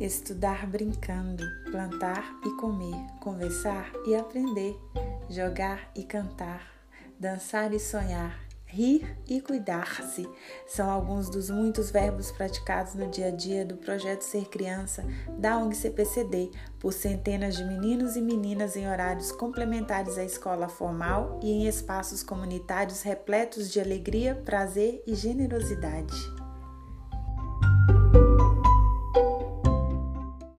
Estudar brincando, plantar e comer, conversar e aprender, jogar e cantar, dançar e sonhar, rir e cuidar-se são alguns dos muitos verbos praticados no dia a dia do projeto Ser Criança da ONG CPCD por centenas de meninos e meninas em horários complementares à escola formal e em espaços comunitários repletos de alegria, prazer e generosidade.